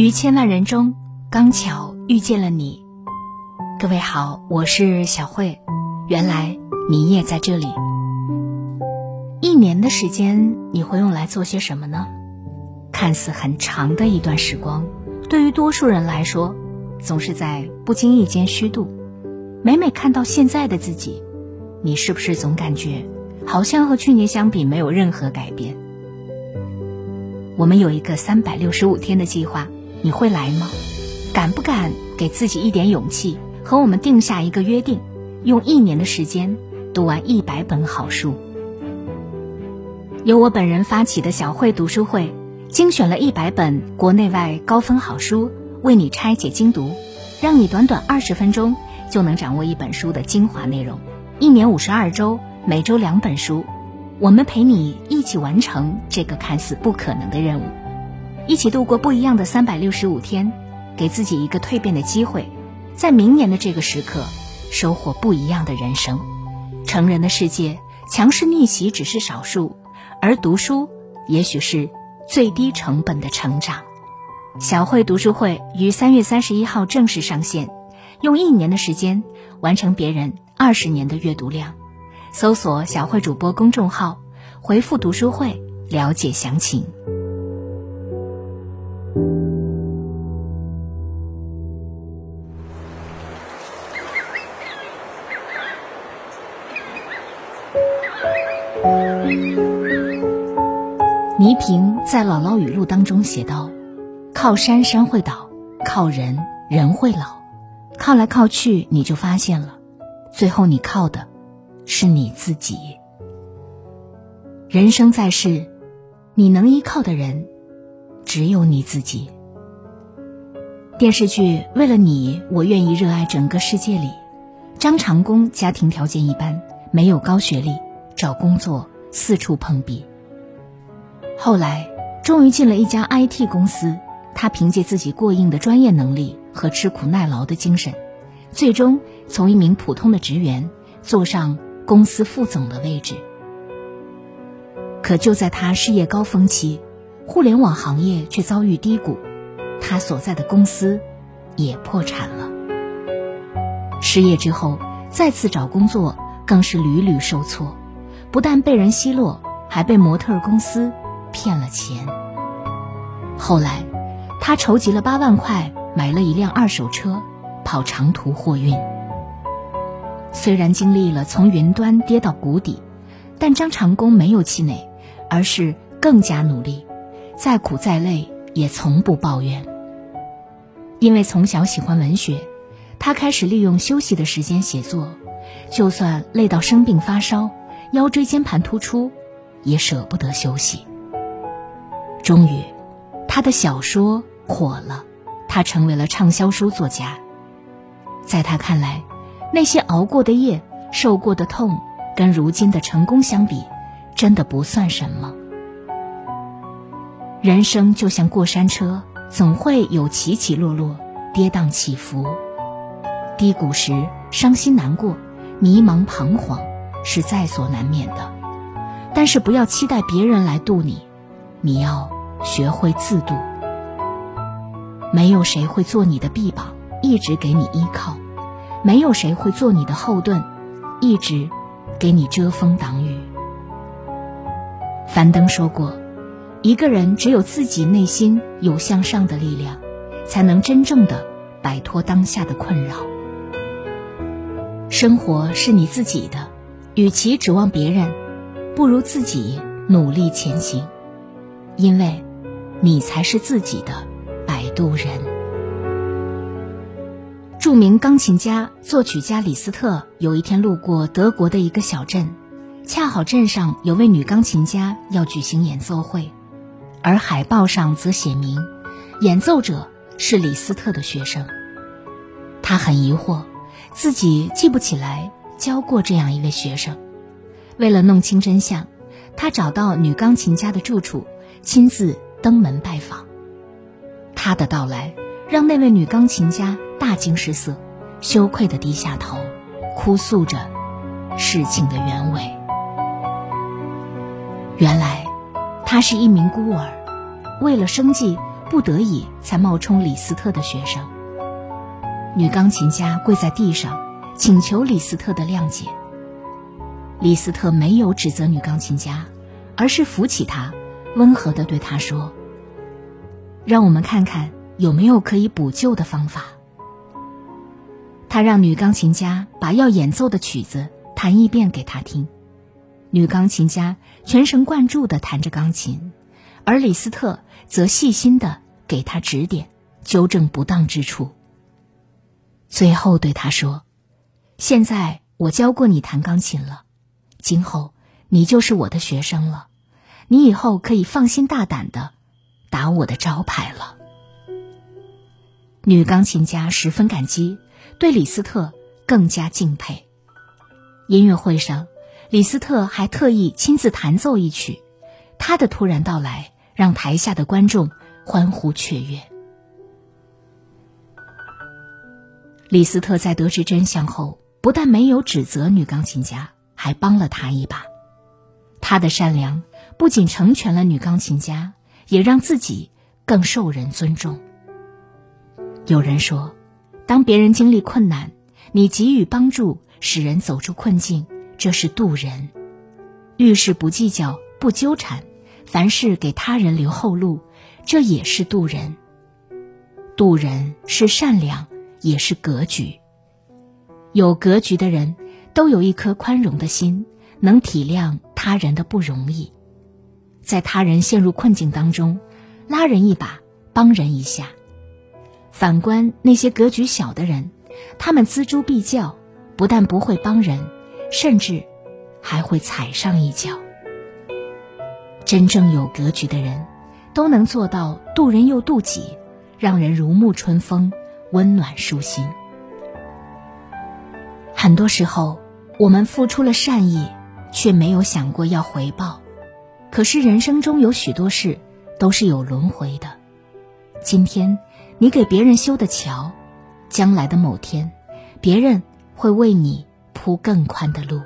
于千万人中，刚巧遇见了你。各位好，我是小慧。原来你也在这里。一年的时间，你会用来做些什么呢？看似很长的一段时光，对于多数人来说，总是在不经意间虚度。每每看到现在的自己，你是不是总感觉好像和去年相比没有任何改变？我们有一个三百六十五天的计划。你会来吗？敢不敢给自己一点勇气，和我们定下一个约定，用一年的时间读完一百本好书？由我本人发起的小慧读书会，精选了一百本国内外高分好书，为你拆解精读，让你短短二十分钟就能掌握一本书的精华内容。一年五十二周，每周两本书，我们陪你一起完成这个看似不可能的任务。一起度过不一样的三百六十五天，给自己一个蜕变的机会，在明年的这个时刻，收获不一样的人生。成人的世界，强势逆袭只是少数，而读书也许是最低成本的成长。小慧读书会于三月三十一号正式上线，用一年的时间完成别人二十年的阅读量。搜索“小慧主播”公众号，回复“读书会”了解详情。在《姥姥语录》当中写道：“靠山山会倒，靠人人会老，靠来靠去你就发现了，最后你靠的，是你自己。人生在世，你能依靠的人，只有你自己。”电视剧《为了你，我愿意热爱整个世界》里，张长工家庭条件一般，没有高学历，找工作四处碰壁。后来，终于进了一家 IT 公司。他凭借自己过硬的专业能力和吃苦耐劳的精神，最终从一名普通的职员坐上公司副总的位置。可就在他事业高峰期，互联网行业却遭遇低谷，他所在的公司也破产了。失业之后，再次找工作更是屡屡受挫，不但被人奚落，还被模特公司。骗了钱。后来，他筹集了八万块，买了一辆二手车，跑长途货运。虽然经历了从云端跌到谷底，但张长工没有气馁，而是更加努力，再苦再累也从不抱怨。因为从小喜欢文学，他开始利用休息的时间写作，就算累到生病发烧、腰椎间盘突出，也舍不得休息。终于，他的小说火了，他成为了畅销书作家。在他看来，那些熬过的夜、受过的痛，跟如今的成功相比，真的不算什么。人生就像过山车，总会有起起落落、跌宕起伏。低谷时，伤心难过、迷茫彷徨是在所难免的，但是不要期待别人来渡你。你要学会自渡，没有谁会做你的臂膀，一直给你依靠；没有谁会做你的后盾，一直给你遮风挡雨。樊登说过：“一个人只有自己内心有向上的力量，才能真正的摆脱当下的困扰。生活是你自己的，与其指望别人，不如自己努力前行。”因为，你才是自己的摆渡人。著名钢琴家、作曲家李斯特有一天路过德国的一个小镇，恰好镇上有位女钢琴家要举行演奏会，而海报上则写明，演奏者是李斯特的学生。他很疑惑，自己记不起来教过这样一位学生。为了弄清真相，他找到女钢琴家的住处。亲自登门拜访，他的到来让那位女钢琴家大惊失色，羞愧的低下头，哭诉着事情的原委。原来，她是一名孤儿，为了生计不得已才冒充李斯特的学生。女钢琴家跪在地上，请求李斯特的谅解。李斯特没有指责女钢琴家，而是扶起她，温和地对他说：“让我们看看有没有可以补救的方法。”他让女钢琴家把要演奏的曲子弹一遍给他听，女钢琴家全神贯注地弹着钢琴，而李斯特则细心地给他指点，纠正不当之处。最后对他说：“现在我教过你弹钢琴了。”今后你就是我的学生了，你以后可以放心大胆的打我的招牌了。女钢琴家十分感激，对李斯特更加敬佩。音乐会上，李斯特还特意亲自弹奏一曲，他的突然到来让台下的观众欢呼雀跃。李斯特在得知真相后，不但没有指责女钢琴家。还帮了他一把，他的善良不仅成全了女钢琴家，也让自己更受人尊重。有人说，当别人经历困难，你给予帮助，使人走出困境，这是渡人；遇事不计较，不纠缠，凡事给他人留后路，这也是渡人。渡人是善良，也是格局。有格局的人。都有一颗宽容的心，能体谅他人的不容易，在他人陷入困境当中，拉人一把，帮人一下。反观那些格局小的人，他们锱铢必较，不但不会帮人，甚至还会踩上一脚。真正有格局的人，都能做到渡人又渡己，让人如沐春风，温暖舒心。很多时候，我们付出了善意，却没有想过要回报。可是人生中有许多事都是有轮回的。今天你给别人修的桥，将来的某天，别人会为你铺更宽的路。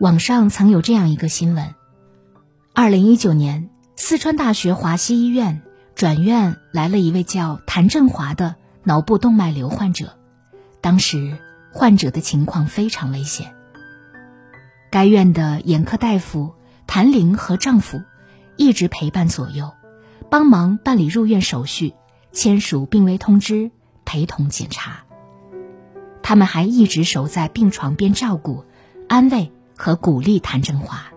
网上曾有这样一个新闻：二零一九年，四川大学华西医院转院来了一位叫谭振华的脑部动脉瘤患者，当时。患者的情况非常危险。该院的眼科大夫谭玲和丈夫一直陪伴左右，帮忙办理入院手续，签署病危通知，陪同检查。他们还一直守在病床边照顾、安慰和鼓励谭振华。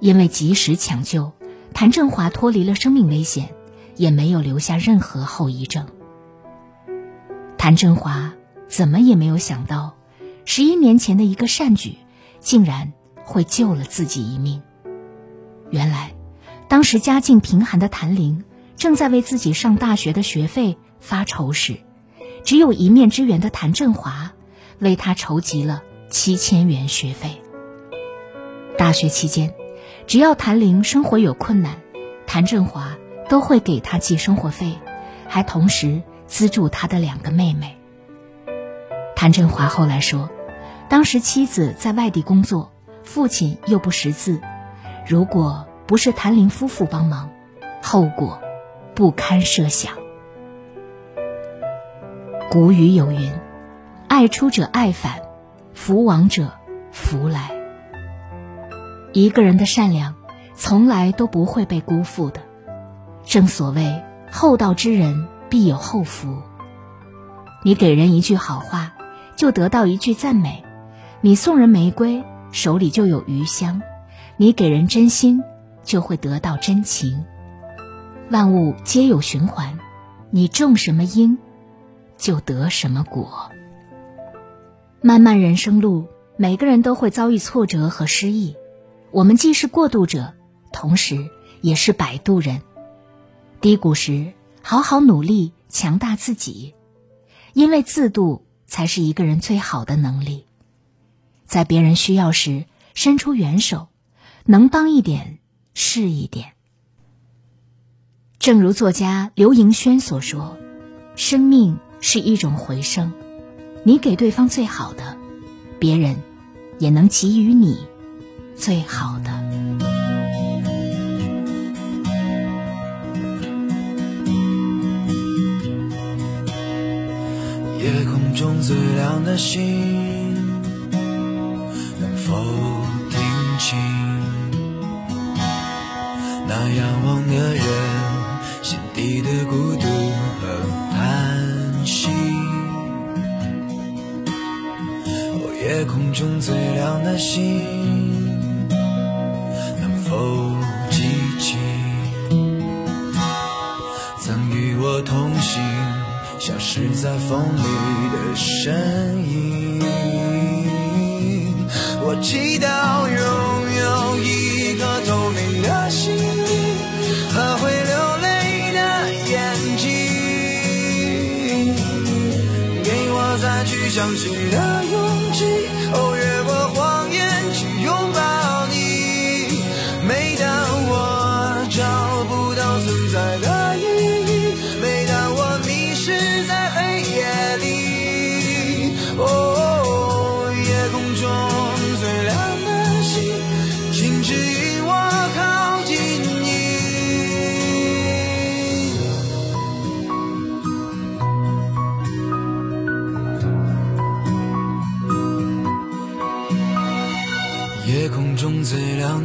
因为及时抢救，谭振华脱离了生命危险，也没有留下任何后遗症。谭振华。怎么也没有想到，十一年前的一个善举，竟然会救了自己一命。原来，当时家境贫寒的谭玲正在为自己上大学的学费发愁时，只有一面之缘的谭振华为他筹集了七千元学费。大学期间，只要谭玲生活有困难，谭振华都会给她寄生活费，还同时资助他的两个妹妹。谭振华后来说，当时妻子在外地工作，父亲又不识字，如果不是谭林夫妇帮忙，后果不堪设想。古语有云：“爱出者爱返，福往者福来。”一个人的善良，从来都不会被辜负的。正所谓“厚道之人必有厚福”，你给人一句好话。就得到一句赞美，你送人玫瑰，手里就有余香；你给人真心，就会得到真情。万物皆有循环，你种什么因，就得什么果。漫漫人生路，每个人都会遭遇挫折和失意，我们既是过渡者，同时也是摆渡人。低谷时，好好努力，强大自己，因为自渡。才是一个人最好的能力，在别人需要时伸出援手能帮一点是一点。正如作家刘盈轩所说生命是一种回声你给对方最好的别人也能给予你最好的。夜空中最亮的星仰望的人心底的孤独和叹息？哦，夜空中最亮的星，能否记起曾与我同行？消失在风里的身影。我祈祷记得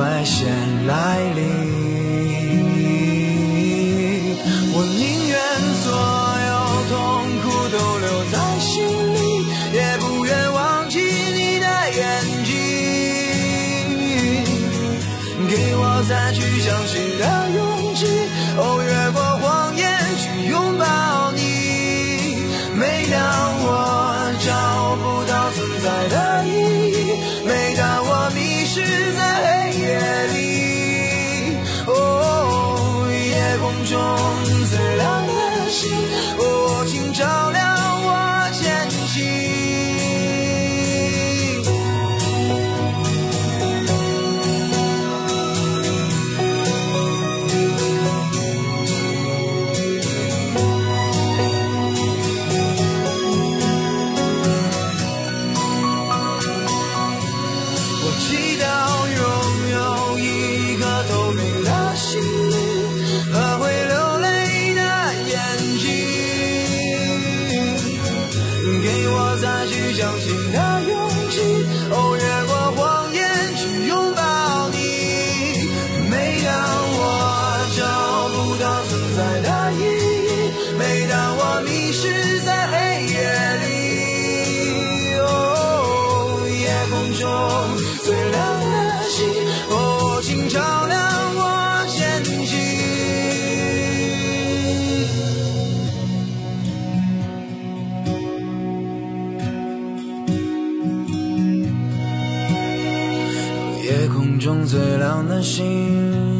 危险来临？在的意义，每当我迷失在黑夜里，哦，夜空中最亮的星，哦，请照亮我前行。夜空中最亮的星，